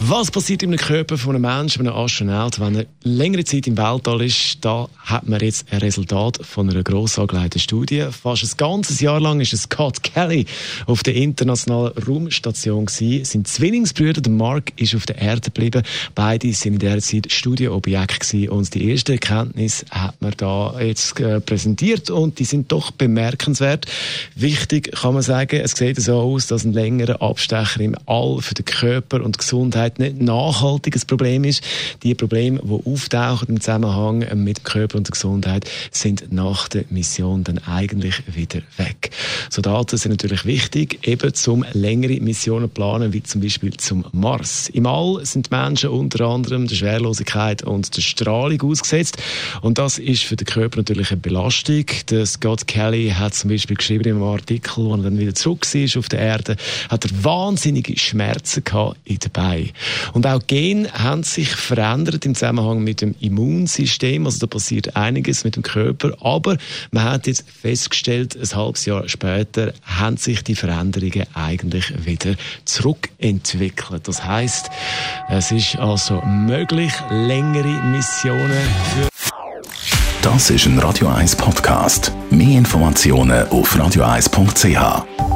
was passiert im Körper von einem Menschen, einem Astronaut, wenn er längere Zeit im Weltall ist? Da hat man jetzt ein Resultat von einer gross angelegten Studie. Fast ein ganzes Jahr lang ist Scott Kelly auf der internationalen Raumstation gewesen. Sein Zwillingsbrüder, der Mark, ist auf der Erde geblieben. Beide sind in dieser Zeit Studienobjekte gewesen. Und die erste Erkenntnis hat man da jetzt äh, präsentiert und die sind doch bemerkenswert. Wichtig kann man sagen, es sieht so aus, dass ein längerer Abstecher im All für den Körper und Gesundheit Gesundheit nicht nachhaltiges Problem ist. Die Probleme, die auftauchen im Zusammenhang mit Körper und Gesundheit, sind nach der Mission dann eigentlich wieder weg. So Daten sind natürlich wichtig, eben zum längere Missionen planen, wie zum Beispiel zum Mars. Im All sind Menschen unter anderem der Schwerlosigkeit und der Strahlung ausgesetzt. Und das ist für den Körper natürlich eine Belastung. Der Scott Kelly hat zum Beispiel geschrieben in einem Artikel, wo er dann wieder zurück war auf der Erde, hat er wahnsinnige Schmerzen gehabt in den Beinen. Und auch Gene haben sich verändert im Zusammenhang mit dem Immunsystem. Also da passiert einiges mit dem Körper. Aber man hat jetzt festgestellt, ein halbes Jahr später haben sich die Veränderungen eigentlich wieder zurückentwickelt. Das heißt, es ist also möglich, längere Missionen für das ist ein Radio 1 Podcast. Mehr Informationen auf radio1.ch.